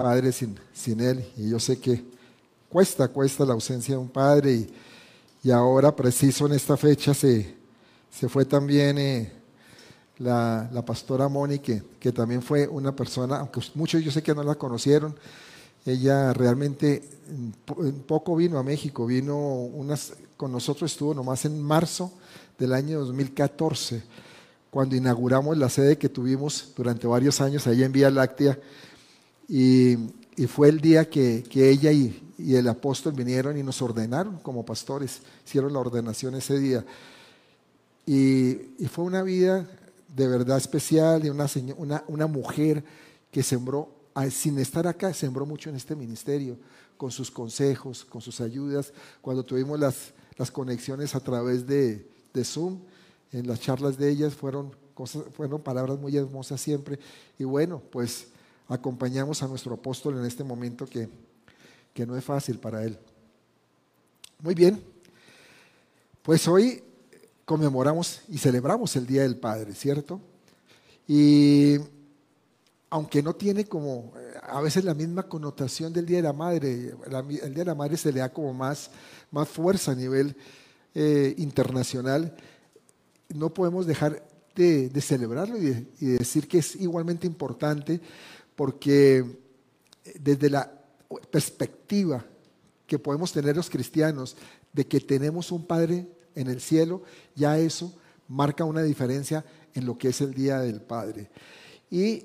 padre sin, sin él. Y yo sé que cuesta, cuesta la ausencia de un padre. Y, y ahora, preciso en esta fecha, se, se fue también eh, la, la, pastora Moni, que, que, también fue una persona, aunque muchos yo sé que no la conocieron, ella realmente poco vino a México, vino unas, con nosotros estuvo nomás en marzo del año 2014, cuando inauguramos la sede que tuvimos durante varios años allá en Vía Láctea, y, y fue el día que, que ella y, y el apóstol vinieron y nos ordenaron como pastores, hicieron la ordenación ese día. Y, y fue una vida de verdad especial, de una, una, una mujer que sembró, sin estar acá, sembró mucho en este ministerio, con sus consejos, con sus ayudas. Cuando tuvimos las, las conexiones a través de, de Zoom, en las charlas de ellas fueron, cosas, fueron palabras muy hermosas siempre. Y bueno, pues acompañamos a nuestro apóstol en este momento que, que no es fácil para él. Muy bien, pues hoy conmemoramos y celebramos el Día del Padre, ¿cierto? Y aunque no tiene como a veces la misma connotación del Día de la Madre, el Día de la Madre se le da como más, más fuerza a nivel eh, internacional, no podemos dejar de, celebrarlo y, de, y de decir que es igualmente importante porque desde la perspectiva que podemos tener los cristianos de que tenemos un Padre en el cielo, ya eso marca una diferencia en lo que es el Día del Padre. Y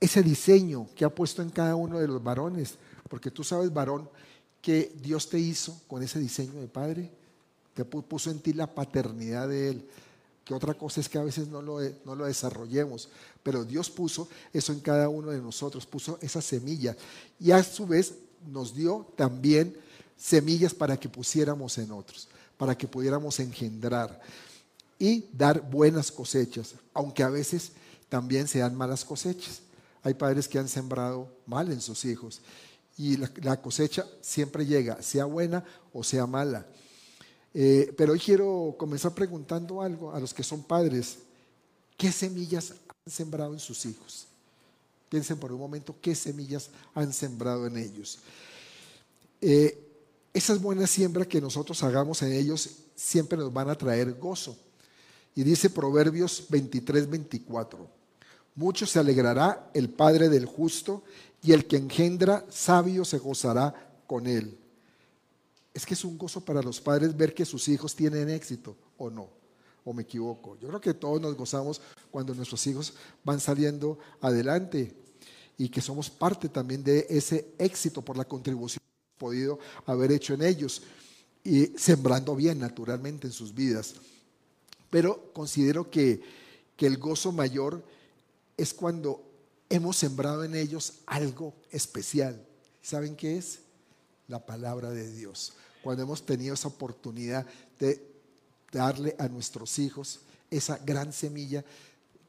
ese diseño que ha puesto en cada uno de los varones, porque tú sabes, varón, que Dios te hizo con ese diseño de Padre, te puso en ti la paternidad de Él, que otra cosa es que a veces no lo, no lo desarrollemos, pero Dios puso eso en cada uno de nosotros, puso esa semilla y a su vez nos dio también semillas para que pusiéramos en otros, para que pudiéramos engendrar y dar buenas cosechas, aunque a veces también sean malas cosechas. Hay padres que han sembrado mal en sus hijos y la cosecha siempre llega, sea buena o sea mala. Eh, pero hoy quiero comenzar preguntando algo a los que son padres. ¿Qué semillas han sembrado en sus hijos? Piensen por un momento qué semillas han sembrado en ellos. Eh, esas buenas siembras que nosotros hagamos en ellos siempre nos van a traer gozo. Y dice Proverbios 23, 24. Mucho se alegrará el Padre del justo y el que engendra sabio se gozará con él es que es un gozo para los padres ver que sus hijos tienen éxito o no, o me equivoco. Yo creo que todos nos gozamos cuando nuestros hijos van saliendo adelante y que somos parte también de ese éxito por la contribución que hemos podido haber hecho en ellos y sembrando bien naturalmente en sus vidas. Pero considero que, que el gozo mayor es cuando hemos sembrado en ellos algo especial. ¿Saben qué es? La palabra de Dios cuando hemos tenido esa oportunidad de darle a nuestros hijos esa gran semilla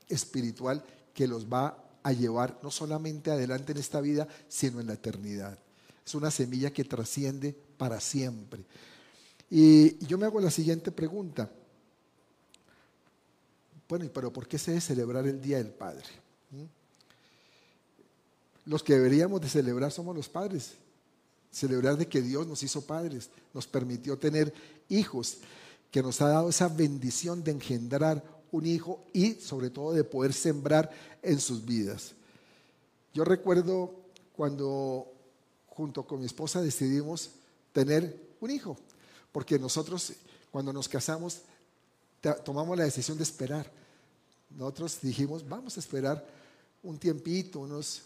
espiritual que los va a llevar no solamente adelante en esta vida, sino en la eternidad. Es una semilla que trasciende para siempre. Y yo me hago la siguiente pregunta. Bueno, pero ¿por qué se debe celebrar el Día del Padre? ¿Mm? Los que deberíamos de celebrar somos los padres, celebrar de que Dios nos hizo padres, nos permitió tener hijos, que nos ha dado esa bendición de engendrar un hijo y sobre todo de poder sembrar en sus vidas. Yo recuerdo cuando junto con mi esposa decidimos tener un hijo, porque nosotros cuando nos casamos tomamos la decisión de esperar. Nosotros dijimos, vamos a esperar un tiempito, unos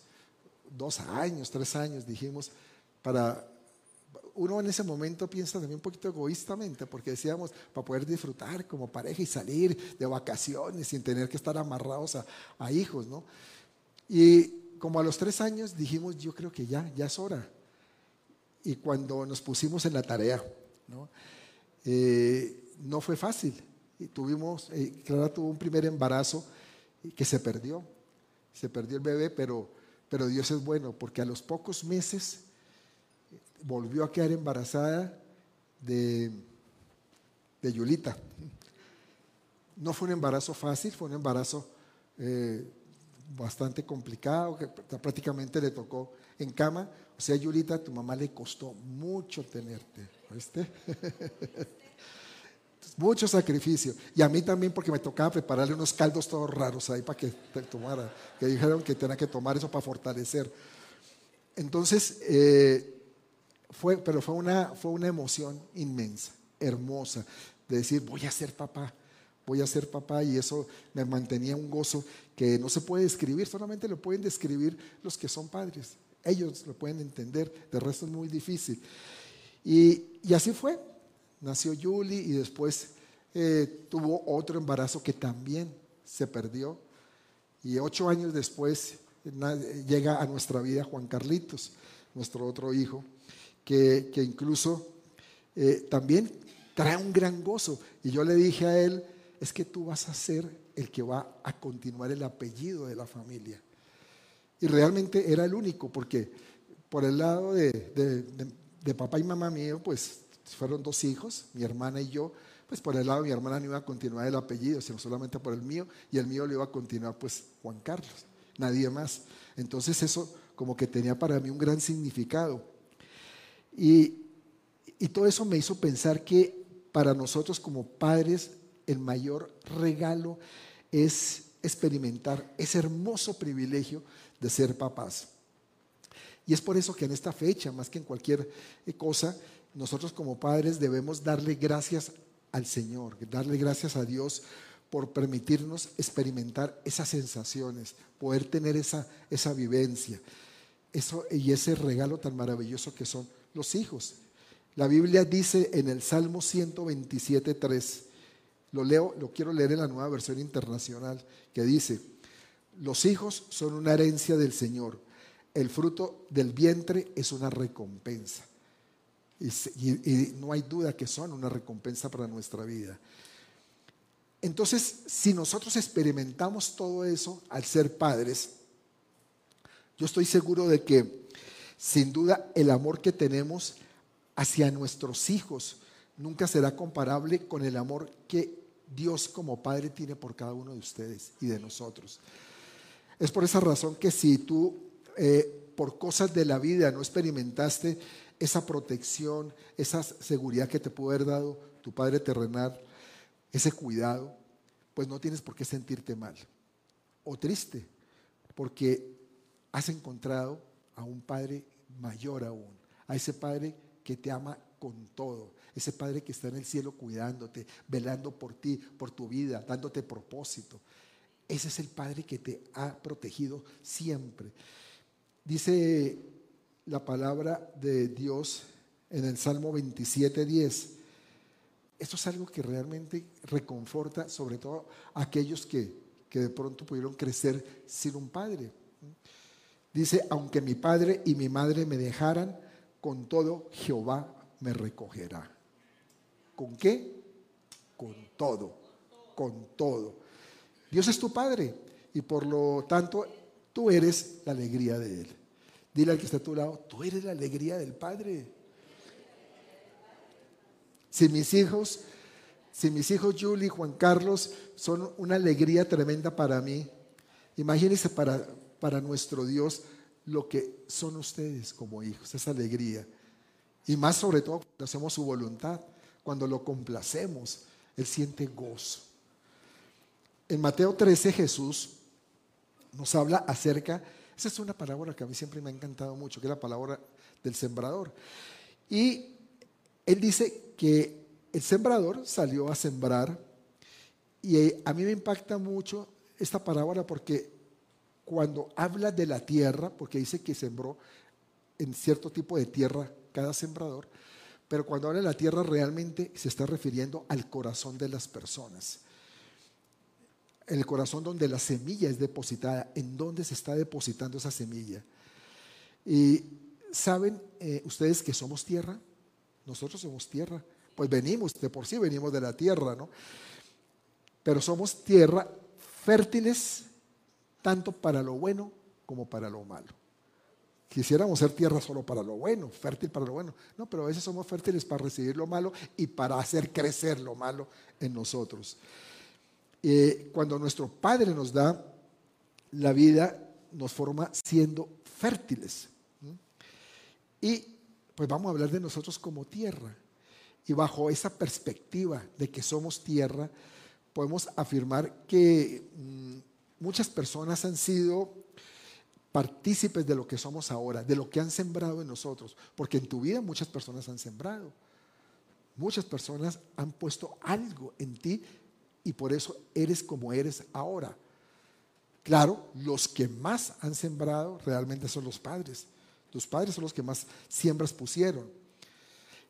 dos años, tres años, dijimos, para uno en ese momento piensa también un poquito egoístamente, porque decíamos, para poder disfrutar como pareja y salir de vacaciones sin tener que estar amarrados a, hijos, ¿no? Y como a los tres años dijimos, yo creo que ya, ya es hora. Y cuando nos pusimos en la tarea, ¿no? Eh, no fue fácil. Y tuvimos, eh, Clara tuvo un primer embarazo que se perdió. Se perdió el bebé, pero, pero Dios es bueno, porque a los pocos meses volvió a quedar embarazada de, de Yulita. No fue un embarazo fácil, fue un embarazo eh, bastante complicado, que prácticamente le tocó en cama, o sea, Yulita, tu mamá le costó mucho tenerte, ¿viste? Mucho sacrificio. Y a mí también porque me tocaba prepararle unos caldos todos raros ahí para que tomara, que dijeron que tenía que tomar eso para fortalecer. Entonces, eh, fue, pero fue una, fue una emoción inmensa, hermosa, de decir, voy a ser papá, voy a ser papá y eso me mantenía un gozo que no se puede describir, solamente lo pueden describir los que son padres. Ellos lo pueden entender, de resto es muy difícil. Y, y así fue, nació Julie y después eh, tuvo otro embarazo que también se perdió. Y ocho años después llega a nuestra vida Juan Carlitos, nuestro otro hijo, que, incluso eh, también trae un gran gozo. Y yo le dije a él, es que tú vas a ser el que va a continuar el apellido de la familia. Y realmente era el único, porque por el lado de, de papá y mamá mío, pues fueron dos hijos, mi hermana y yo, pues por el lado de mi hermana no iba a continuar el apellido, sino solamente por el mío, y el mío le iba a continuar pues Juan Carlos, nadie más. Entonces eso como que tenía para mí un gran significado. Y, y todo eso me hizo pensar que para nosotros como padres el mayor regalo es experimentar ese hermoso privilegio de ser papás. Y es por eso que en esta fecha, más que en cualquier cosa, nosotros como padres debemos darle gracias al Señor, darle gracias a Dios por permitirnos experimentar esas sensaciones, poder tener esa, esa vivencia eso, y ese regalo tan maravilloso que son los hijos. La Biblia dice en el Salmo 127.3, lo leo, lo quiero leer en la nueva versión internacional, que dice, los hijos son una herencia del Señor, el fruto del vientre es una recompensa. Y, no hay duda que son una recompensa para nuestra vida. Entonces, si nosotros experimentamos todo eso al ser padres, yo estoy seguro de que sin duda el amor que tenemos hacia nuestros hijos nunca será comparable con el amor que Dios como Padre tiene por cada uno de ustedes y de nosotros. Es por esa razón que si tú eh, por cosas de la vida no experimentaste esa protección, esa seguridad que te pudo haber dado tu Padre terrenal, ese cuidado, pues no tienes por qué sentirte mal o triste, porque has encontrado a un Padre mayor aún, a ese Padre que te ama con todo, ese Padre que está en el cielo cuidándote, velando por ti, por tu vida, dándote propósito. Ese es el Padre que te ha protegido siempre. Dice la palabra de Dios en el Salmo 27, 10. Esto es algo que realmente reconforta, sobre todo a aquellos que, que de pronto pudieron crecer sin un padre. Dice, aunque mi padre y mi madre me dejaran, con todo Jehová me recogerá. ¿Con qué? Con todo, con todo. Dios es tu padre y por lo tanto tú eres la alegría de Él. Dile al que está a tu lado, tú eres la alegría del Padre. Si mis hijos, si mis hijos Julie y Juan Carlos son una alegría tremenda para mí, imagínense para, para nuestro Dios lo que son ustedes como hijos, esa alegría. Y más sobre todo cuando hacemos su voluntad, cuando lo complacemos, Él siente gozo. En Mateo 13 Jesús nos habla acerca esa es una palabra que a mí siempre me ha encantado mucho, que es la palabra del sembrador. Y él dice que el sembrador salió a sembrar y a mí me impacta mucho esta palabra porque cuando habla de la tierra, porque dice que sembró en cierto tipo de tierra cada sembrador, pero cuando habla de la tierra realmente se está refiriendo al corazón de las personas el corazón donde la semilla es depositada, en dónde se está depositando esa semilla. Y saben eh, ustedes que somos tierra, nosotros somos tierra, pues venimos, de por sí venimos de la tierra, ¿no? Pero somos tierra fértiles tanto para lo bueno como para lo malo. Quisiéramos ser tierra solo para lo bueno, fértil para lo bueno. No, pero a veces somos fértiles para recibir lo malo y para hacer crecer lo malo en nosotros. Eh, cuando nuestro Padre nos da la vida, nos forma siendo fértiles. Y pues vamos a hablar de nosotros como tierra. Y bajo esa perspectiva de que somos tierra, podemos afirmar que mm, muchas personas han sido partícipes de lo que somos ahora, de lo que han sembrado en nosotros, porque en tu vida muchas personas han sembrado. Muchas personas han puesto algo en ti y por eso eres como eres ahora. Claro, los que más han sembrado realmente son los padres. Tus padres son los que más siembras pusieron.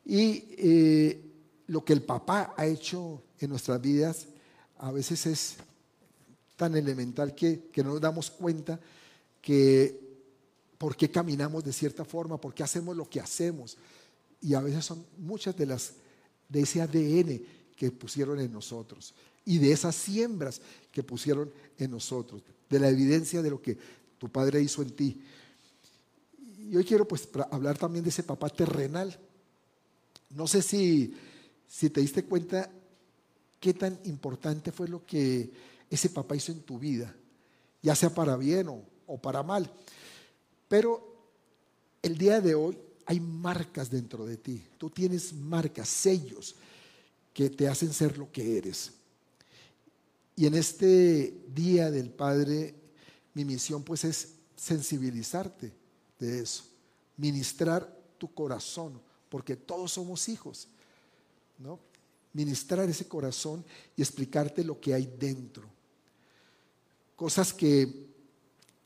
Y eh, lo que el papá ha hecho en nuestras vidas a veces es tan elemental que, que no nos damos cuenta que por qué caminamos de cierta forma, por qué hacemos lo que hacemos. Y a veces son muchas de las de ese ADN que pusieron en nosotros y de esas siembras que pusieron en nosotros, de la evidencia de lo que tu padre hizo en ti. Y hoy quiero pues hablar también de ese papá terrenal. No sé si, si te diste cuenta qué tan importante fue lo que ese papá hizo en tu vida, ya sea para bien o, o para mal. Pero el día de hoy hay marcas dentro de ti. Tú tienes marcas, sellos que te hacen ser lo que eres. Y en este día del Padre, mi misión pues es sensibilizarte de eso, ministrar tu corazón, porque todos somos hijos, ¿no? Ministrar ese corazón y explicarte lo que hay dentro. Cosas que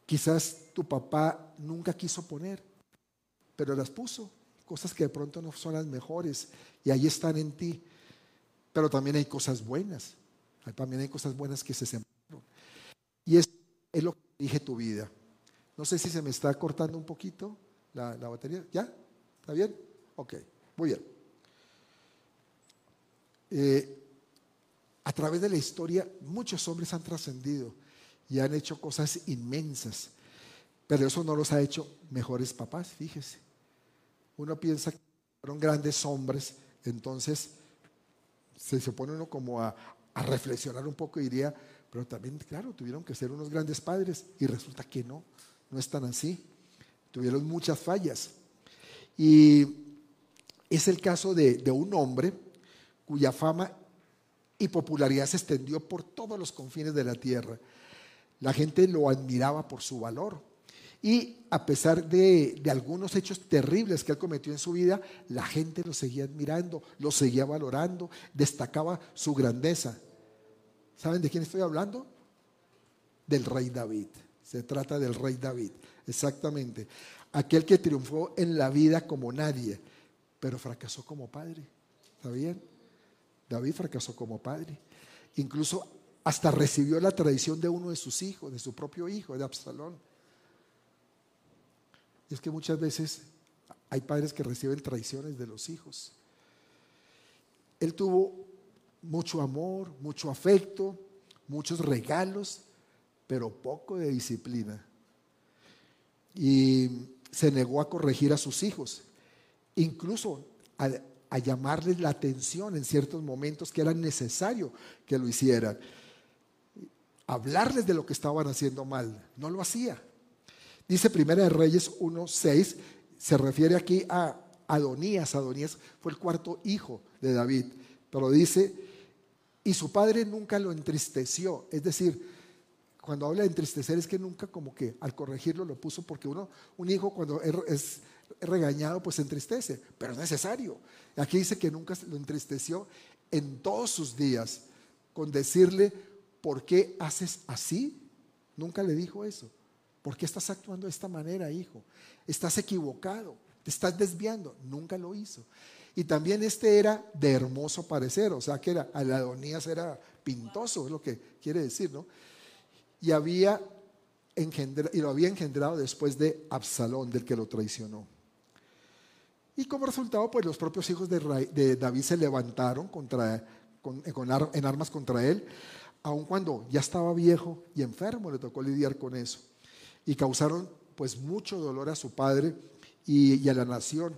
quizás tu papá nunca quiso poner, pero las puso. Cosas que de pronto no son las mejores y ahí están en ti. Pero también hay cosas buenas. También hay cosas buenas que se sembraron. Y es, es lo que dije tu vida. No sé si se me está cortando un poquito la, batería. ¿Ya? ¿Está bien? Ok, muy bien. Eh, a través de la historia, muchos hombres han trascendido y han hecho cosas inmensas, pero eso no los ha hecho mejores papás, fíjese. Uno piensa que fueron grandes hombres, entonces se, se pone uno como a, reflexionar un poco y diría, pero también, claro, tuvieron que ser unos grandes padres y resulta que no, no están así. Tuvieron muchas fallas. Y es el caso de un hombre cuya fama y popularidad se extendió por todos los confines de la tierra. La gente lo admiraba por su valor. Y a pesar de, algunos hechos terribles que él cometió en su vida, la gente lo seguía admirando, lo seguía valorando, destacaba su grandeza. ¿Saben de quién estoy hablando? Del rey David. Se trata del rey David, exactamente. Aquel que triunfó en la vida como nadie, pero fracasó como padre. ¿Está bien? David fracasó como padre. Incluso hasta recibió la traición de uno de sus hijos, de su propio hijo, de Absalón. Y es que muchas veces hay padres que reciben traiciones de los hijos. Él tuvo mucho amor, mucho afecto, muchos regalos, pero poco de disciplina. Y se negó a corregir a sus hijos, incluso a, llamarles la atención en ciertos momentos que era necesario que lo hicieran. Hablarles de lo que estaban haciendo mal, no lo hacía. Dice Primera de Reyes 1.6, se refiere aquí a Adonías. Adonías fue el cuarto hijo de David, pero dice y su padre nunca lo entristeció. Es decir, cuando habla de entristecer es que nunca como que al corregirlo lo puso porque uno, un hijo cuando es regañado pues se entristece, pero es necesario. Aquí dice que nunca lo entristeció en todos sus días con decirle, ¿por qué haces así? Nunca le dijo eso. ¿Por qué estás actuando de esta manera, hijo? Estás equivocado, te estás desviando. Nunca lo hizo. Y también este era de hermoso parecer, o sea que era, Adonías era pintoso, es lo que quiere decir, ¿no? Y, había y lo había engendrado después de Absalón, del que lo traicionó. Y como resultado, pues los propios hijos de, David se levantaron contra, en armas contra él, aun cuando ya estaba viejo y enfermo, le tocó lidiar con eso. Y causaron pues mucho dolor a su padre y a la nación.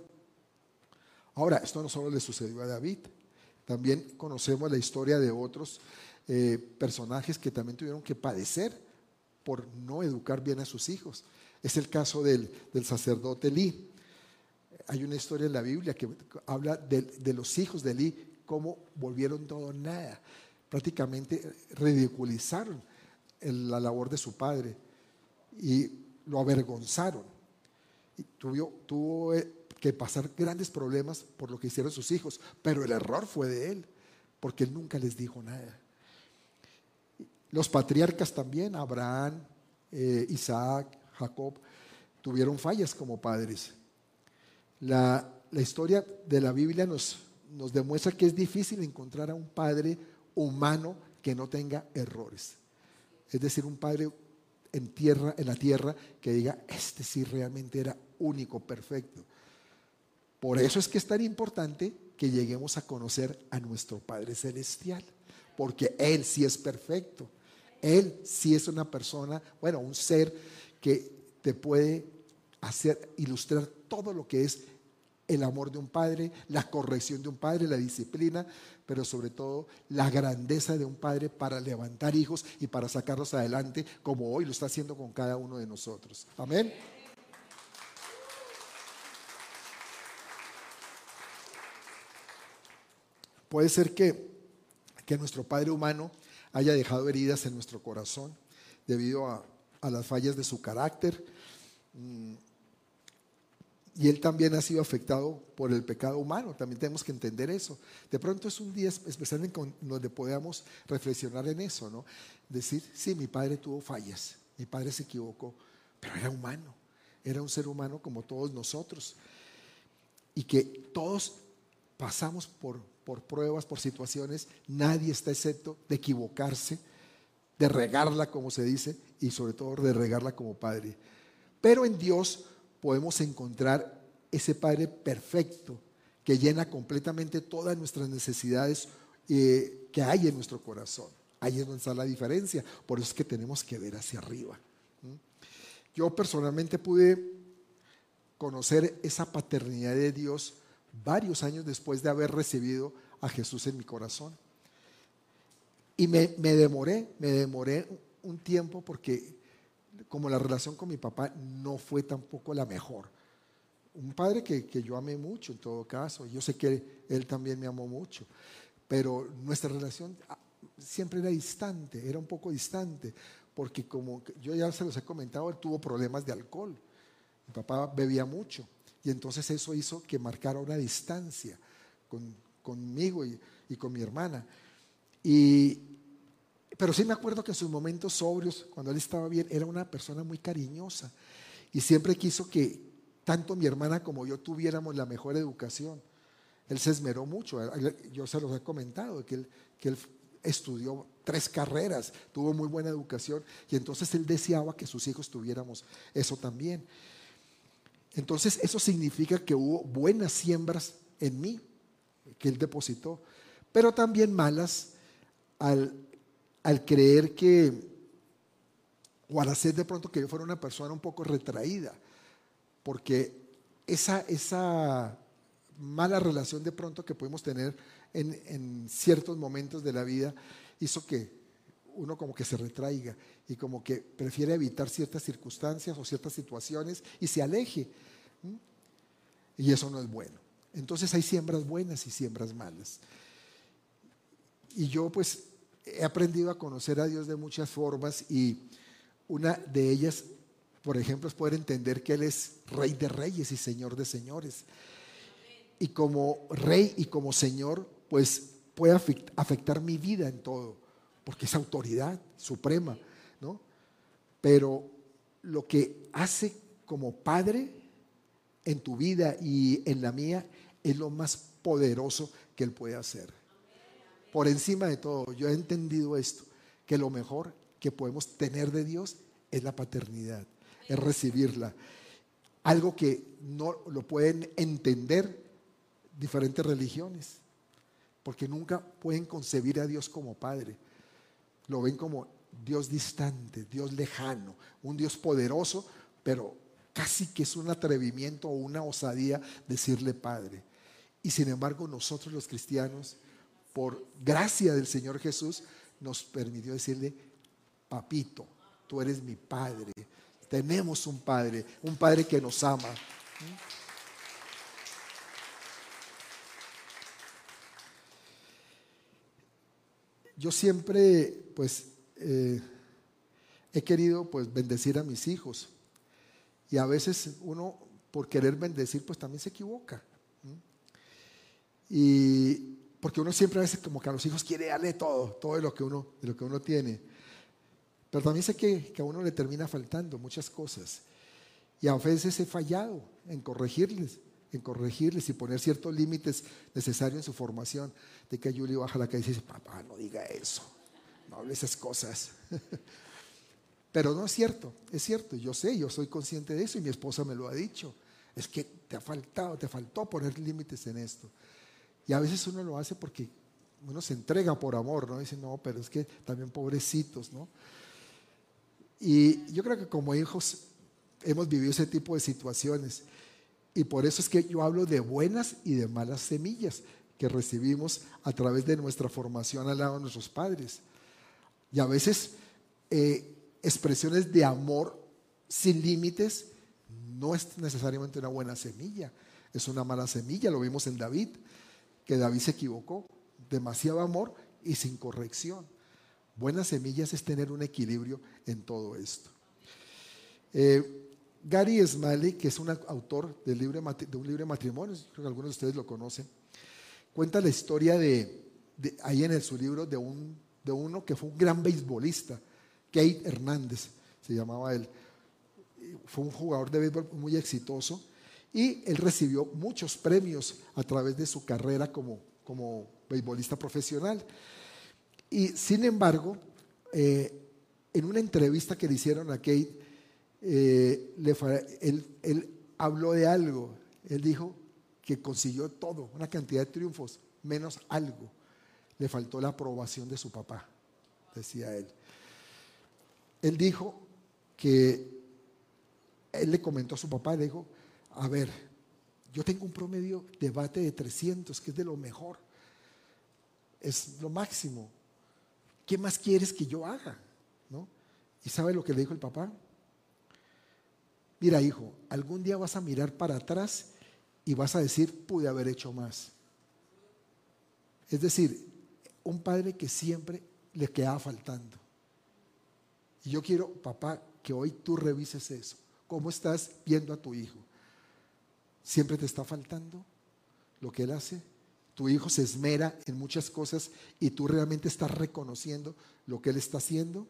Ahora, esto no solo le sucedió a David, también conocemos la historia de otros eh, personajes que también tuvieron que padecer por no educar bien a sus hijos. Es el caso del, sacerdote Lee. hay una historia en la Biblia que habla de, los hijos de Eli, cómo volvieron todo nada. Prácticamente ridiculizaron la labor de su padre y lo avergonzaron. Y tuvo, tuvo eh, que pasar grandes problemas por lo que hicieron sus hijos, pero el error fue de él, porque él nunca les dijo nada. Los patriarcas también, Abraham, eh, Isaac, Jacob, tuvieron fallas como padres. La, historia de la Biblia nos, nos demuestra que es difícil encontrar a un padre humano que no tenga errores. Es decir, un padre en tierra, en la tierra, que diga, este sí realmente era único, perfecto. Por eso es que es tan importante que lleguemos a conocer a nuestro Padre Celestial, porque Él sí es perfecto. Él sí es una persona, bueno, un ser que te puede hacer, ilustrar todo lo que es el amor de un padre, la corrección de un padre, la disciplina, pero sobre todo la grandeza de un padre para levantar hijos y para sacarlos adelante, como hoy lo está haciendo con cada uno de nosotros. Amén. Puede ser que, que nuestro Padre humano haya dejado heridas en nuestro corazón debido a, las fallas de su carácter. Y él también ha sido afectado por el pecado humano, también tenemos que entender eso. De pronto es un día especial en donde podamos reflexionar en eso, ¿no? Decir, sí, mi padre tuvo fallas, mi padre se equivocó, pero era humano, era un ser humano como todos nosotros. Y que todos pasamos por, por pruebas, por situaciones, nadie está excepto de equivocarse, de regarla como se dice, y sobre todo de regarla como padre. Pero en Dios podemos encontrar ese Padre perfecto que llena completamente todas nuestras necesidades eh, que hay en nuestro corazón. Ahí es donde está la diferencia. Por eso es que tenemos que ver hacia arriba. Yo personalmente pude conocer esa paternidad de Dios varios años después de haber recibido a Jesús en mi corazón. Y me, demoré, me demoré un tiempo porque como la relación con mi papá no fue tampoco la mejor. Un padre que, que yo amé mucho en todo caso, yo sé que él también me amó mucho, pero nuestra relación siempre era distante, era un poco distante, porque como yo ya se los he comentado, él tuvo problemas de alcohol. Mi papá bebía mucho y entonces eso hizo que marcara una distancia conmigo y, con mi hermana. Y, pero sí me acuerdo que en sus momentos sobrios, cuando él estaba bien, era una persona muy cariñosa y siempre quiso que tanto mi hermana como yo tuviéramos la mejor educación. Él se esmeró mucho, yo se los he comentado, que él, que él estudió tres carreras, tuvo muy buena educación y entonces él deseaba que sus hijos tuviéramos eso también. Entonces eso significa que hubo buenas siembras en mí, que él depositó, pero también malas al, creer que, o al hacer de pronto que yo fuera una persona un poco retraída, porque esa, esa mala relación de pronto que podemos tener en, en, ciertos momentos de la vida hizo que uno como que se retraiga y como que prefiere evitar ciertas circunstancias o ciertas situaciones y se aleje. Y eso no es bueno. Entonces hay siembras buenas y siembras malas. Y yo pues he aprendido a conocer a Dios de muchas formas y una de ellas, por ejemplo, es poder entender que Él es rey de reyes y señor de señores. Y como rey y como señor, pues puede afectar mi vida en todo, porque es autoridad suprema, ¿no? Pero lo que hace como padre en tu vida y en la mía es lo más poderoso que Él puede hacer. Por encima de todo, yo he entendido esto, que lo mejor que podemos tener de Dios es la paternidad, es recibirla. Algo que no lo pueden entender diferentes religiones, porque nunca pueden concebir a Dios como Padre. Lo ven como Dios distante, Dios lejano, un Dios poderoso, pero casi que es un atrevimiento o una osadía decirle Padre. Y sin embargo nosotros los cristianos, por gracia del Señor Jesús, nos permitió decirle, papito, tú eres mi padre. Tenemos un padre, un padre que nos ama. Yo siempre, pues, eh, he querido, pues, bendecir a mis hijos. Y a veces uno, por querer bendecir, pues también se equivoca. Y porque uno siempre a veces como que a los hijos quiere darle todo, todo de lo que uno, de lo que uno tiene. Pero también sé que, que a uno le termina faltando muchas cosas. Y a veces he fallado en corregirles en corregirles y poner ciertos límites necesarios en su formación. De que Yuli baja la cabeza y dice, papá, no diga eso, no hable esas cosas. Pero no es cierto, es cierto, yo sé, yo soy consciente de eso y mi esposa me lo ha dicho. Es que te ha faltado, te faltó poner límites en esto. Y a veces uno lo hace porque uno se entrega por amor, ¿no? Dice, no, pero es que también pobrecitos, ¿no? Y yo creo que como hijos hemos vivido ese tipo de situaciones. Y por eso es que yo hablo de buenas y de malas semillas que recibimos a través de nuestra formación al lado de nuestros padres. Y a veces eh, expresiones de amor sin límites no es necesariamente una buena semilla, es una mala semilla. Lo vimos en David, que David se equivocó. Demasiado amor y sin corrección. Buenas semillas es tener un equilibrio en todo esto. Eh, Gary Smalley, que es un autor de, un libro de matrimonios, creo que algunos de ustedes lo conocen, cuenta la historia de, ahí en su libro de, un, de uno que fue un gran beisbolista, Kate Hernández, se llamaba él. Fue un jugador de béisbol muy exitoso y él recibió muchos premios a través de su carrera como, como beisbolista profesional. Y sin embargo, eh, en una entrevista que le hicieron a Kate, eh, él, habló de algo. Él dijo que consiguió todo, una cantidad de triunfos, menos algo. Le faltó la aprobación de su papá, decía él. Él dijo que él le comentó a su papá, le dijo, a ver, yo tengo un promedio de bate de 300, que es de lo mejor, es lo máximo. ¿Qué más quieres que yo haga? ¿No? ¿Y sabe lo que le dijo el papá? Mira, hijo, algún día vas a mirar para atrás y vas a decir, pude haber hecho más. Es decir, un padre que siempre le queda faltando. Y yo quiero, papá, que hoy tú revises eso. ¿Cómo estás viendo a tu hijo? ¿Siempre te está faltando lo que él hace? Tu hijo se esmera en muchas cosas y tú realmente estás reconociendo lo que él está haciendo.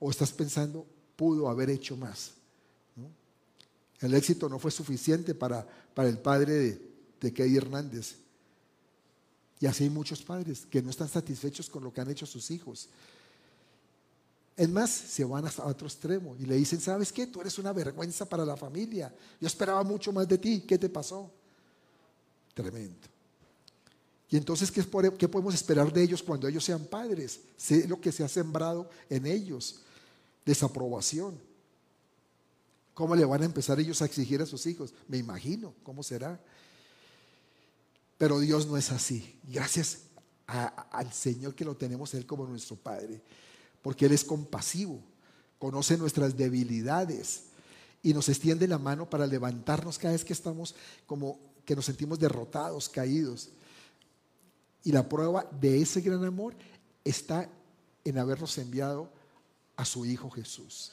¿O estás pensando, pudo haber hecho más? El éxito no fue suficiente para, para el padre de, de Hernández. Y así hay muchos padres que no están satisfechos con lo que han hecho sus hijos. Es más, se van hasta otro extremo y le dicen, ¿sabes qué? Tú eres una vergüenza para la familia. Yo esperaba mucho más de ti. ¿Qué te pasó? Tremendo. Y entonces, ¿qué, ¿qué podemos esperar de ellos cuando ellos sean padres? Sé lo que se ha sembrado en ellos. Desaprobación. ¿Cómo le van a empezar ellos a exigir a sus hijos? Me imagino, ¿cómo será? Pero Dios no es así. Gracias al Señor que lo tenemos Él como nuestro Padre. Porque Él es compasivo, conoce nuestras debilidades y nos extiende la mano para levantarnos cada vez que estamos como que nos sentimos derrotados, caídos. Y la prueba de ese gran amor está en habernos enviado a su Hijo Jesús.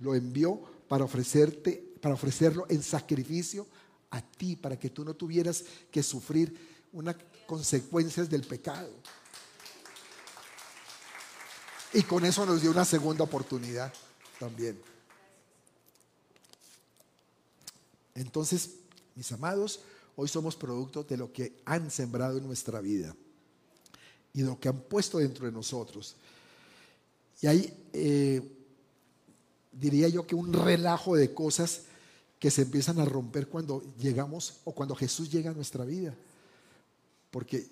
Lo envió para ofrecerte, para ofrecerlo en sacrificio a ti, para que tú no tuvieras que sufrir unas consecuencias del pecado. Y con eso nos dio una segunda oportunidad también. Entonces, mis amados, hoy somos producto de lo que han sembrado en nuestra vida y de lo que han puesto dentro de nosotros. Y ahí eh, diría yo que un relajo de cosas que se empiezan a romper cuando llegamos o cuando Jesús llega a nuestra vida. Porque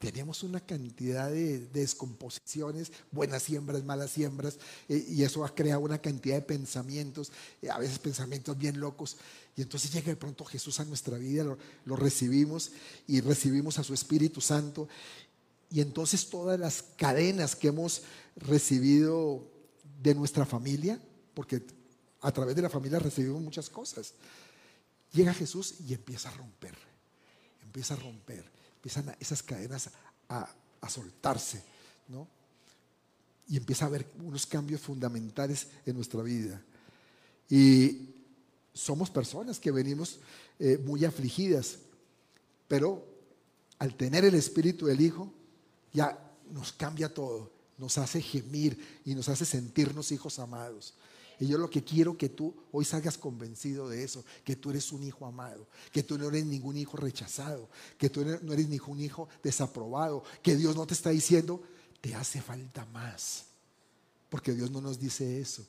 tenemos una cantidad de, descomposiciones, buenas siembras, malas siembras, eh, y eso ha creado una cantidad de pensamientos, eh, a veces pensamientos bien locos. Y entonces llega de pronto Jesús a nuestra vida, lo recibimos y recibimos a su Espíritu Santo. Y entonces todas las cadenas que hemos recibido de nuestra familia, porque a través de la familia recibimos muchas cosas. Llega Jesús y empieza a romper, empieza a romper, empiezan esas cadenas a, a soltarse, ¿no? Y empieza a haber unos cambios fundamentales en nuestra vida. Y somos personas que venimos eh, muy afligidas, pero al tener el Espíritu del Hijo, ya nos cambia todo, nos hace gemir y nos hace sentirnos hijos amados. Y yo lo que quiero que tú hoy salgas convencido de eso, que tú eres un hijo amado, que tú no eres ningún hijo rechazado, que tú no eres ningún hijo desaprobado, que Dios no te está diciendo, te hace falta más. Porque Dios no nos dice eso.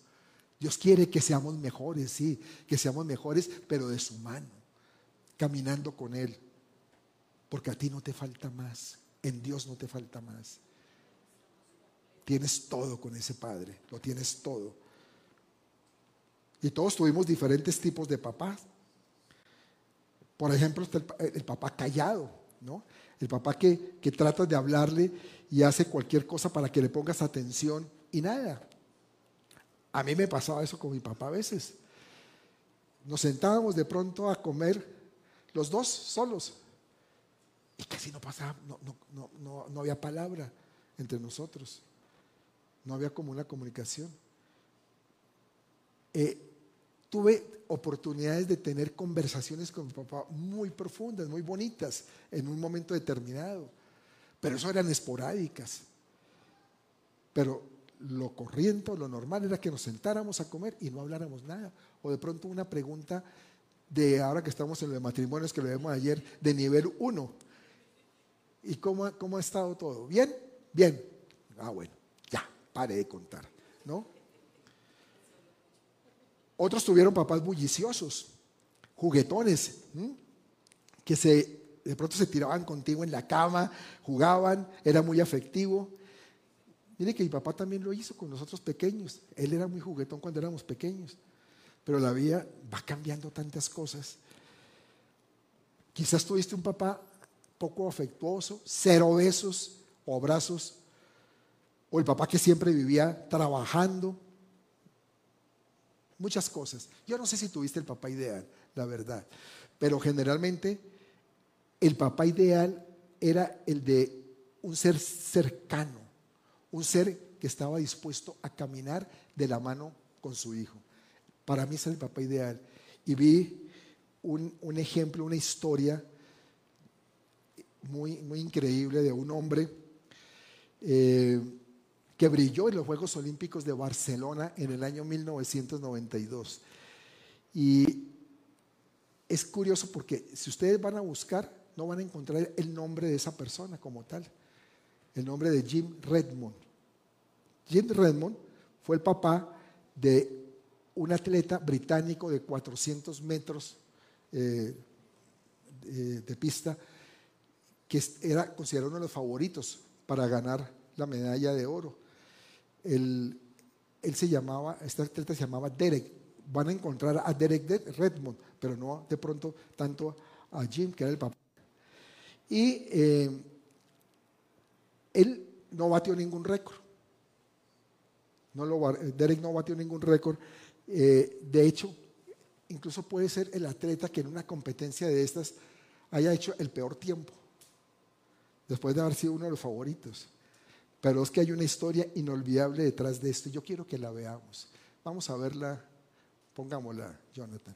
Dios quiere que seamos mejores, sí, que seamos mejores, pero de su mano, caminando con Él. Porque a ti no te falta más, en Dios no te falta más. Tienes todo con ese Padre, lo tienes todo. Y todos tuvimos diferentes tipos de papás. Por ejemplo, el, papá callado, ¿no? El papá que, que trata de hablarle y hace cualquier cosa para que le pongas atención y nada. A mí me pasaba eso con mi papá a veces. Nos sentábamos de pronto a comer los dos solos y casi no pasaba, no, no, no, no había palabra entre nosotros. No había como una comunicación. Eh, tuve oportunidades de tener conversaciones con mi papá muy profundas, muy bonitas, en un momento determinado. Pero eso eran esporádicas. Pero lo corriente, lo normal era que nos sentáramos a comer y no habláramos nada. O de pronto una pregunta de ahora que estamos en lo de matrimonios que lo vemos ayer, de nivel 1. ¿Y cómo, cómo ha estado todo? ¿Bien? Bien. Ah, bueno, ya, pare de contar, ¿no? Otros tuvieron papás bulliciosos, juguetones, que de pronto se tiraban contigo en la cama, jugaban, era muy afectivo. Mire que mi papá también lo hizo con nosotros pequeños. Él era muy juguetón cuando éramos pequeños. Pero la vida va cambiando tantas cosas. Quizás tuviste un papá poco afectuoso, cero besos o abrazos. O el papá que siempre vivía trabajando, muchas cosas. Yo no sé si tuviste el papá ideal, la verdad, pero generalmente el papá ideal era el de un ser cercano, un ser que estaba dispuesto a caminar de la mano con su hijo. Para mí es el papá ideal. Y vi un, ejemplo, una historia muy, muy increíble de un hombre eh, que brilló en los Juegos Olímpicos de Barcelona en el año 1992. Y es curioso porque si ustedes van a buscar, no van a encontrar el nombre de esa persona como tal, el nombre de Jim Redmond. Jim Redmond fue el papá de un atleta británico de 400 metros eh, de pista que era considerado uno de los favoritos para ganar la medalla de oro él, se llamaba, este atleta se llamaba Derek. Van a encontrar a Derek Redmond, pero no de pronto tanto a Jim, que era el papá. Y eh, él no batió ningún récord. No lo, Derek no batió ningún récord. Eh, de hecho, incluso puede ser el atleta que en una competencia de estas haya hecho el peor tiempo, después de haber sido uno de los favoritos. Pero es que hay una historia inolvidable detrás de esto. Yo quiero que la veamos. Vamos a verla. Pongámosla, Jonathan.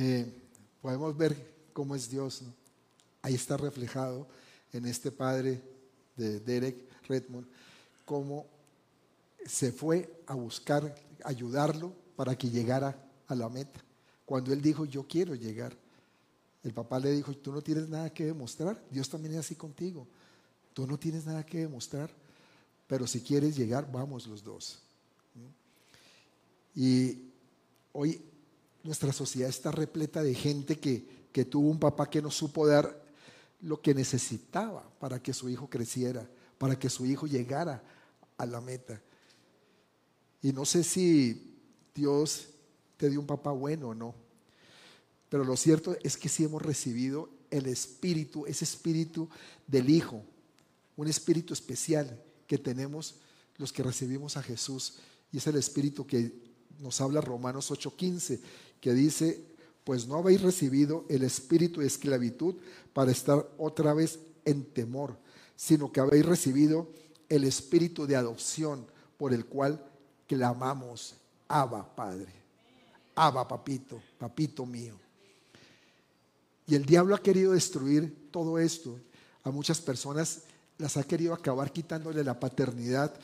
Eh, podemos ver cómo es Dios. Ahí está reflejado en este padre de Derek Redmond, cómo se fue a buscar ayudarlo para que llegara a la meta. Cuando él dijo, yo quiero llegar, el papá le dijo, tú no tienes nada que demostrar, Dios también es así contigo, tú no tienes nada que demostrar, pero si quieres llegar, vamos los dos. Y hoy nuestra sociedad está repleta de gente que, que tuvo un papá que no supo dar lo que necesitaba para que su hijo creciera, para que su hijo llegara a la meta. Y no sé si Dios te dio un papá bueno o no, pero lo cierto es que sí hemos recibido el espíritu, ese espíritu del Hijo, un espíritu especial que tenemos los que recibimos a Jesús. Y es el espíritu que nos habla Romanos 8:15, que dice, pues no habéis recibido el espíritu de esclavitud para estar otra vez en temor, sino que habéis recibido el espíritu de adopción por el cual clamamos, Abba Padre, Abba Papito, Papito mío. Y el diablo ha querido destruir todo esto. A muchas personas las ha querido acabar quitándole la paternidad,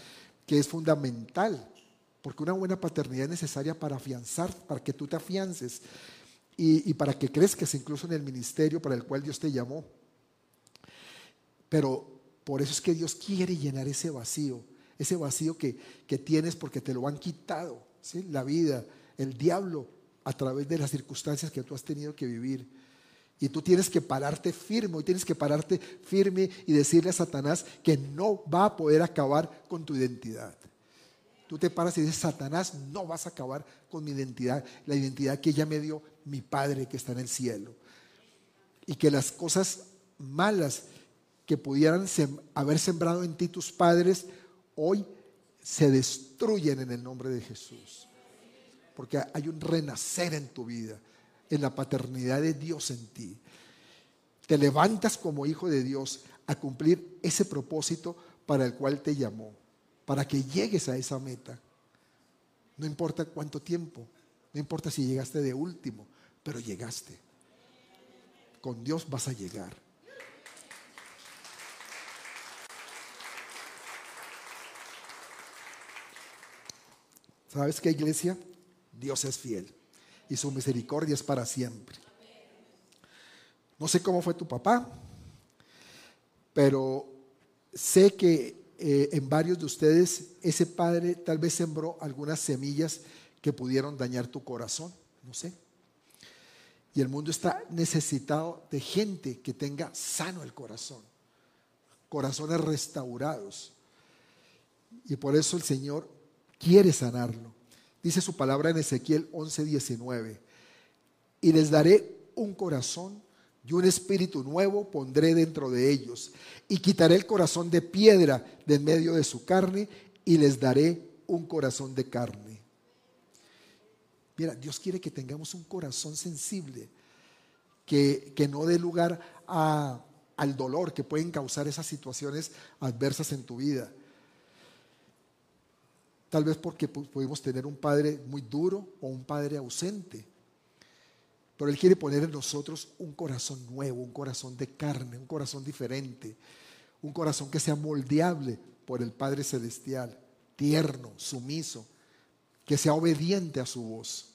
que es fundamental, porque una buena paternidad es necesaria para afianzar, para que tú te afiances y, para que crezcas incluso en el ministerio para el cual Dios te llamó. Pero por eso es que Dios quiere llenar ese vacío, ese vacío que, tienes porque te lo han quitado, ¿sí? la vida, el diablo, a través de las circunstancias que tú has tenido que vivir. Y tú tienes que pararte firme, y tienes que pararte firme y decirle a Satanás que no va a poder acabar con tu identidad. Tú te paras y dices, Satanás, no vas a acabar con mi identidad, la identidad que ella me dio mi Padre que está en el cielo. Y que las cosas malas que pudieran haber sembrado en ti tus padres, hoy se destruyen en el nombre de Jesús. Porque hay un renacer en tu vida, en la paternidad de Dios en ti. Te levantas como hijo de Dios a cumplir ese propósito para el cual te llamó, para que llegues a esa meta. No importa cuánto tiempo, no importa si llegaste de último, pero llegaste. Con Dios vas a llegar. ¿Sabes qué, iglesia? Dios es fiel y su misericordia es para siempre. No sé cómo fue tu papá, pero sé que eh, en varios de ustedes ese padre tal vez sembró algunas semillas que pudieron dañar tu corazón, no sé. Y el mundo está necesitado de gente que tenga sano el corazón, corazones restaurados. Y por eso el Señor quiere sanarlo. Dice su palabra en Ezequiel 11:19. Y les daré un corazón y un espíritu nuevo pondré dentro de ellos. Y quitaré el corazón de piedra de en medio de su carne y les daré un corazón de carne Mira, Dios quiere que tengamos un corazón sensible, que, que no dé lugar al dolor que pueden causar esas situaciones adversas en tu vida. Tal vez porque pudimos tener un padre muy duro o un padre ausente. Pero Él quiere poner en nosotros un corazón nuevo, un corazón de carne, un corazón diferente, un corazón que sea moldeable por el Padre Celestial, tierno, sumiso, que sea obediente a su voz.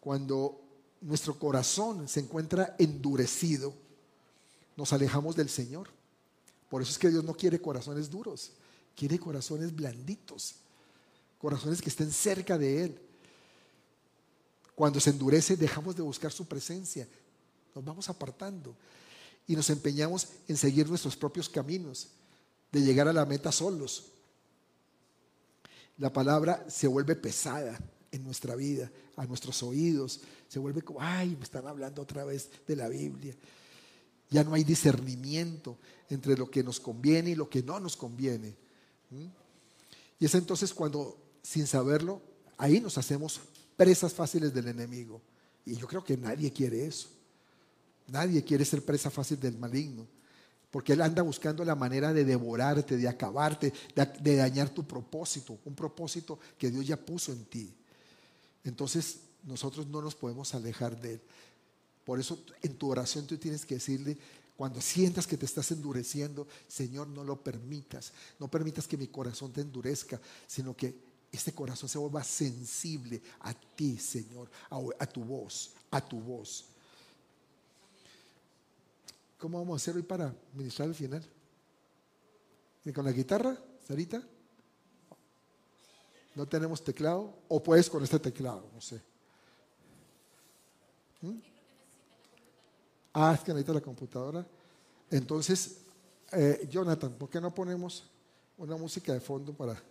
Cuando nuestro corazón se encuentra endurecido, nos alejamos del Señor. Por eso es que Dios no quiere corazones duros, quiere corazones blanditos, corazones que estén cerca de Él. Cuando se endurece, dejamos de buscar su presencia, nos vamos apartando y nos empeñamos en seguir nuestros propios caminos, de llegar a la meta solos la palabra se vuelve pesada en nuestra vida, a nuestros oídos. Se vuelve como, ay, me están hablando otra vez de la Biblia. Ya no hay discernimiento entre lo que nos conviene y lo que no nos conviene. Y es entonces cuando, sin saberlo, ahí nos hacemos presas fáciles del enemigo. Y yo creo que nadie quiere eso. Nadie quiere ser presa fácil del maligno. Porque Él anda buscando la manera de devorarte, de acabarte, de, dañar tu propósito, un propósito que Dios ya puso en ti. Entonces, nosotros no nos podemos alejar de Él. Por eso en tu oración tú tienes que decirle, cuando sientas que te estás endureciendo, Señor, no lo permitas. No permitas que mi corazón te endurezca, sino que este corazón se vuelva sensible a ti, Señor, a, tu voz, a tu voz. ¿Cómo vamos a hacer hoy para ministrar al final? ¿Con la guitarra, Sarita? ¿No tenemos teclado? ¿O puedes con este teclado? No sé. ¿Mm? Ah, es que necesita la computadora. Entonces, eh, Jonathan, ¿por qué no ponemos una música de fondo para...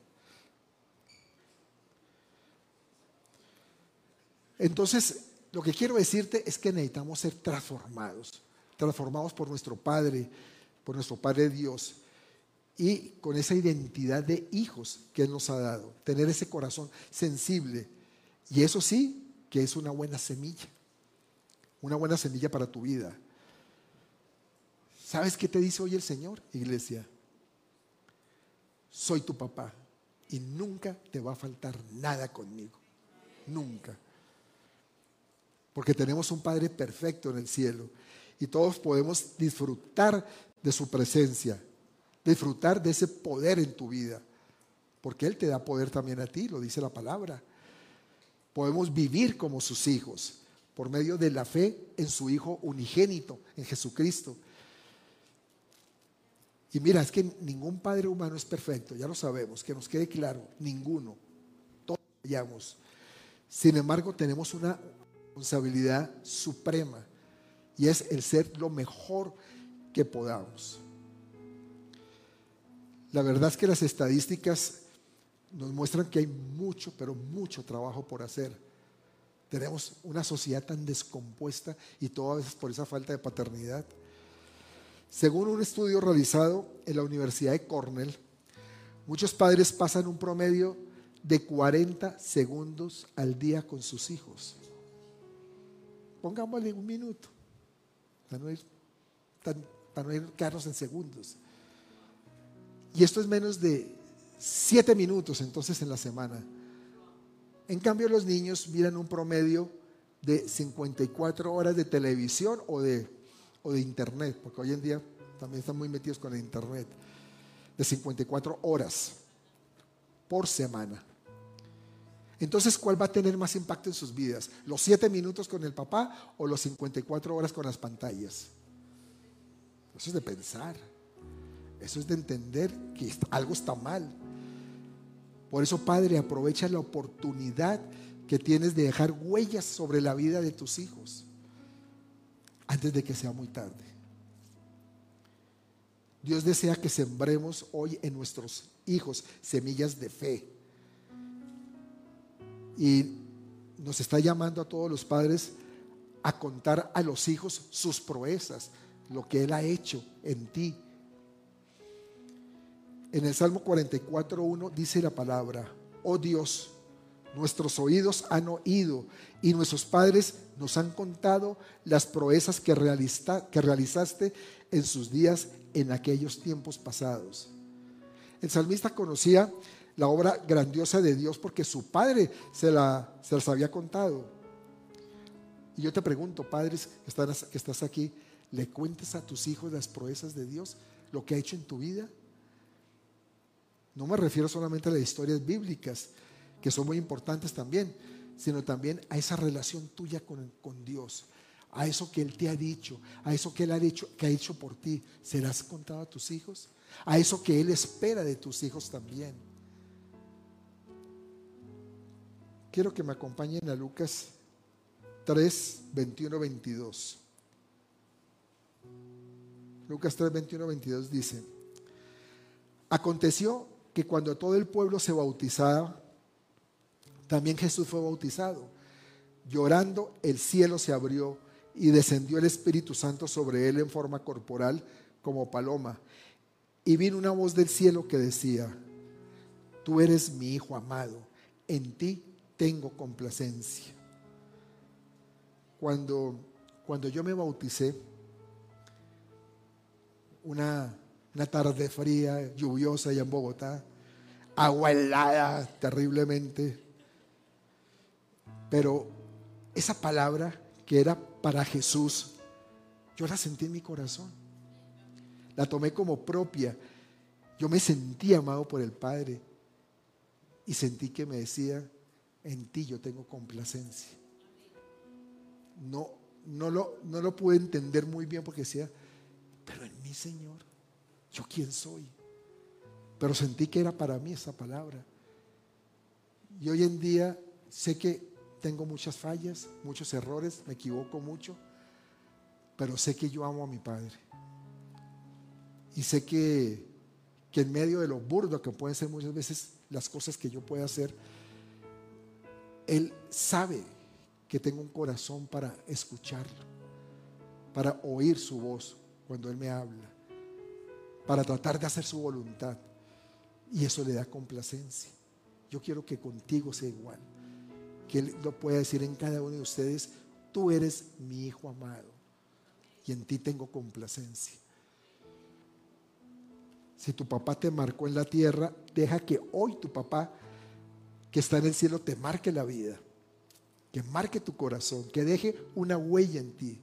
Entonces, lo que quiero decirte es que necesitamos ser transformados, transformados por nuestro Padre, por nuestro Padre Dios, y con esa identidad de hijos que Él nos ha dado, tener ese corazón sensible. Y eso sí, que es una buena semilla una buena semilla para tu vida. ¿Sabes qué te dice hoy el Señor, iglesia? Soy tu papá y nunca te va a faltar nada conmigo. Nunca. Porque tenemos un Padre perfecto en el cielo y todos podemos disfrutar de su presencia, disfrutar de ese poder en tu vida. Porque Él te da poder también a ti, lo dice la palabra. Podemos vivir como sus hijos por medio de la fe en su Hijo unigénito, en Jesucristo. Y mira, es que ningún padre humano es perfecto, ya lo sabemos, que nos quede claro, ninguno, todos fallamos. Sin embargo, tenemos una responsabilidad suprema y es el ser lo mejor que podamos. La verdad es que las estadísticas nos muestran que hay mucho, pero mucho trabajo por hacer tenemos una sociedad tan descompuesta y todo a veces por esa falta de paternidad. Según un estudio realizado en la Universidad de Cornell, muchos padres pasan un promedio de 40 segundos al día con sus hijos. Pongámosle un minuto, para no ir, para no ir en segundos. Y esto es menos de 7 minutos entonces en la semana. En cambio, los niños miran un promedio de 54 horas de televisión o de, o de internet, porque hoy en día también están muy metidos con el internet, de 54 horas por semana. Entonces, ¿cuál va a tener más impacto en sus vidas? ¿Los 7 minutos con el papá o los 54 horas con las pantallas? Eso es de pensar. Eso es de entender que algo está mal. Por eso, Padre, aprovecha la oportunidad que tienes de dejar huellas sobre la vida de tus hijos antes de que sea muy tarde. Dios desea que sembremos hoy en nuestros hijos semillas de fe. Y nos está llamando a todos los padres a contar a los hijos sus proezas, lo que Él ha hecho en ti en el Salmo 44.1 dice la palabra, oh Dios, nuestros oídos han oído y nuestros padres nos han contado las proezas que, que realizaste en sus días en aquellos tiempos pasados. El salmista conocía la obra grandiosa de Dios porque su padre se, la, se las había contado. Y yo te pregunto, padres que, que estás aquí, ¿le cuentes a tus hijos las proezas de Dios, lo que ha hecho en tu vida? No me refiero solamente a las historias bíblicas, que son muy importantes también, sino también a esa relación tuya con, Dios, a eso que Él te ha dicho, a eso que Él ha dicho, que ha hecho por ti. ¿Serás contado a tus hijos? A eso que Él espera de tus hijos también. Quiero que me acompañen a Lucas 3, 21, 22. Lucas 3, 21, 22 dice, aconteció que cuando todo el pueblo se bautizaba, también Jesús fue bautizado. Llorando, el cielo se abrió y descendió el Espíritu Santo sobre él en forma corporal como paloma. Y vino una voz del cielo que decía, tú eres mi Hijo amado, en ti tengo complacencia. Cuando, cuando yo me bauticé, una una tarde fría, lluviosa allá en Bogotá, agua helada terriblemente. Pero esa palabra que era para Jesús, yo la sentí en mi corazón. La tomé como propia. Yo me sentí amado por el Padre y sentí que me decía, en ti yo tengo complacencia. No, no, lo, no lo pude entender muy bien porque decía, pero en mí, Señor, ¿yo quién soy? Pero sentí que era para mí esa palabra. Y hoy en día sé que tengo muchas fallas, muchos errores, me equivoco mucho, pero sé que yo amo a mi Padre. Y sé que, que en medio de lo burdo que pueden ser muchas veces las cosas que yo pueda hacer, Él sabe que tengo un corazón para escucharlo, para oír su voz cuando Él me habla, para tratar de hacer su voluntad. Y eso le da complacencia. Yo quiero que contigo sea igual. Que Él lo pueda decir en cada uno de ustedes, tú eres mi hijo amado y en ti tengo complacencia. Si tu papá te marcó en la tierra, deja que hoy tu papá que está en el cielo te marque la vida, que marque tu corazón, que deje una huella en ti.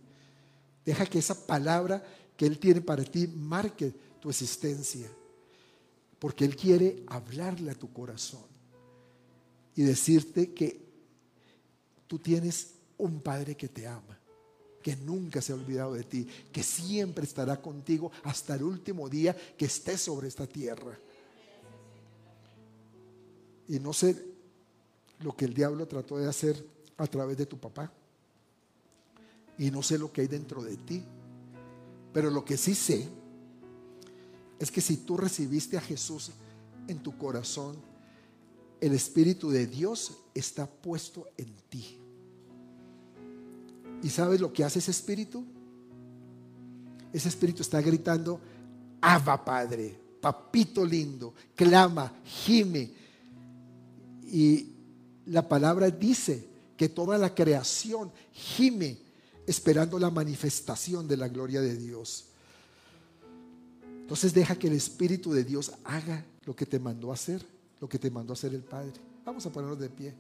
Deja que esa palabra que Él tiene para ti marque tu existencia, porque Él quiere hablarle a tu corazón y decirte que tú tienes un Padre que te ama que nunca se ha olvidado de ti, que siempre estará contigo hasta el último día que estés sobre esta tierra. Y no sé lo que el diablo trató de hacer a través de tu papá. Y no sé lo que hay dentro de ti. Pero lo que sí sé es que si tú recibiste a Jesús en tu corazón, el Espíritu de Dios está puesto en ti. ¿Y sabes lo que hace ese espíritu? Ese espíritu está gritando, Abba Padre, papito lindo, clama, gime. Y la palabra dice que toda la creación gime esperando la manifestación de la gloria de Dios. Entonces deja que el Espíritu de Dios haga lo que te mandó a hacer, lo que te mandó a hacer el Padre. Vamos a ponernos de pie.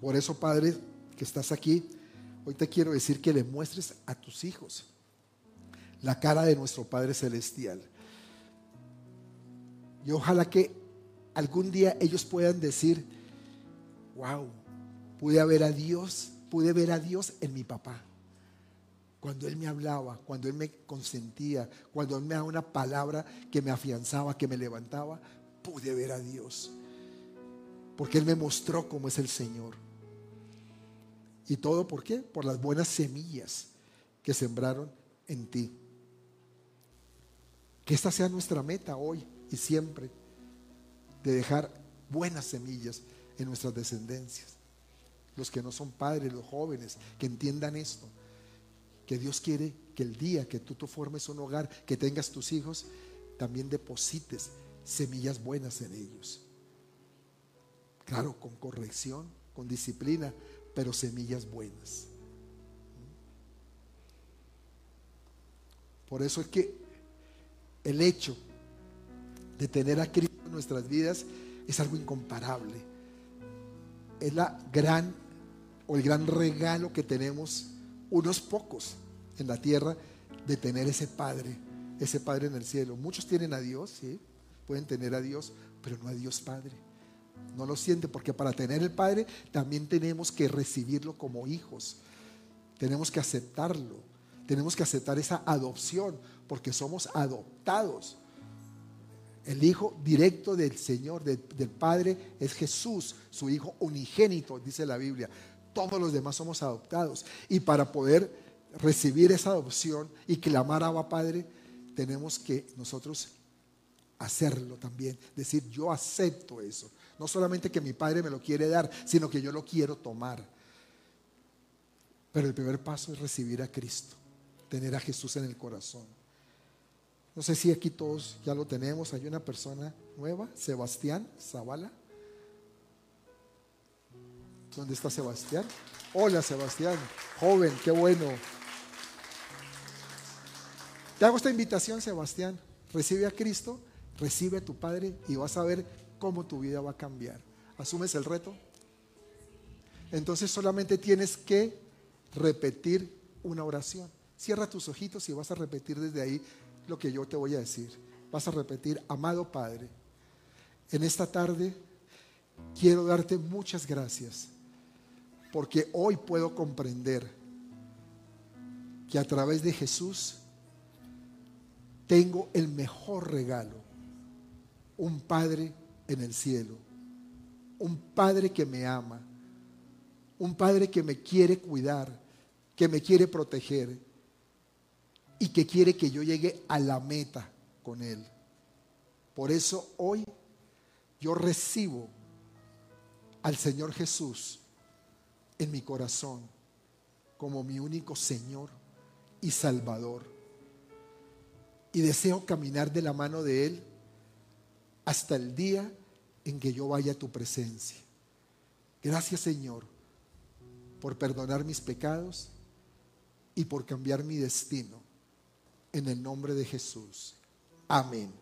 Por eso, Padre, que estás aquí, hoy te quiero decir que le muestres a tus hijos la cara de nuestro Padre Celestial. Y ojalá que algún día ellos puedan decir, wow, pude ver a Dios, pude ver a Dios en mi papá. Cuando Él me hablaba, cuando Él me consentía, cuando Él me daba una palabra que me afianzaba, que me levantaba, pude ver a Dios. Porque Él me mostró cómo es el Señor. ¿Y todo por qué? Por las buenas semillas que sembraron en ti. Que esta sea nuestra meta hoy y siempre, de dejar buenas semillas en nuestras descendencias. Los que no son padres, los jóvenes, que entiendan esto. Que Dios quiere que el día que tú, tú formes un hogar, que tengas tus hijos, también deposites semillas buenas en ellos. Claro, con corrección, con disciplina, pero semillas buenas. Por eso es que el hecho de tener a Cristo en nuestras vidas es algo incomparable. Es la gran o el gran regalo que tenemos unos pocos en la tierra de tener ese Padre, ese Padre en el cielo. Muchos tienen a Dios, sí, pueden tener a Dios, pero no a Dios Padre. No lo siente porque para tener el Padre también tenemos que recibirlo como hijos. Tenemos que aceptarlo. Tenemos que aceptar esa adopción porque somos adoptados. El Hijo directo del Señor, del, Padre, es Jesús, su Hijo unigénito, dice la Biblia. Todos los demás somos adoptados. Y para poder recibir esa adopción y clamar a Padre, tenemos que nosotros hacerlo también. Decir, yo acepto eso. No solamente que mi padre me lo quiere dar, sino que yo lo quiero tomar. Pero el primer paso es recibir a Cristo, tener a Jesús en el corazón. No sé si aquí todos ya lo tenemos. Hay una persona nueva, Sebastián Zavala. ¿Dónde está Sebastián? Hola Sebastián, joven, qué bueno. Te hago esta invitación, Sebastián. Recibe a Cristo, recibe a tu Padre y vas a ver cómo tu vida va a cambiar. ¿Asumes el reto? Entonces solamente tienes que repetir una oración. Cierra tus ojitos y vas a repetir desde ahí lo que yo te voy a decir. Vas a repetir, amado Padre, en esta tarde quiero darte muchas gracias porque hoy puedo comprender que a través de Jesús tengo el mejor regalo, un Padre en el cielo, un Padre que me ama, un Padre que me quiere cuidar, que me quiere proteger y que quiere que yo llegue a la meta con Él. Por eso hoy yo recibo al Señor Jesús en mi corazón como mi único Señor y Salvador y deseo caminar de la mano de Él hasta el día en que yo vaya a tu presencia. Gracias Señor por perdonar mis pecados y por cambiar mi destino. En el nombre de Jesús. Amén.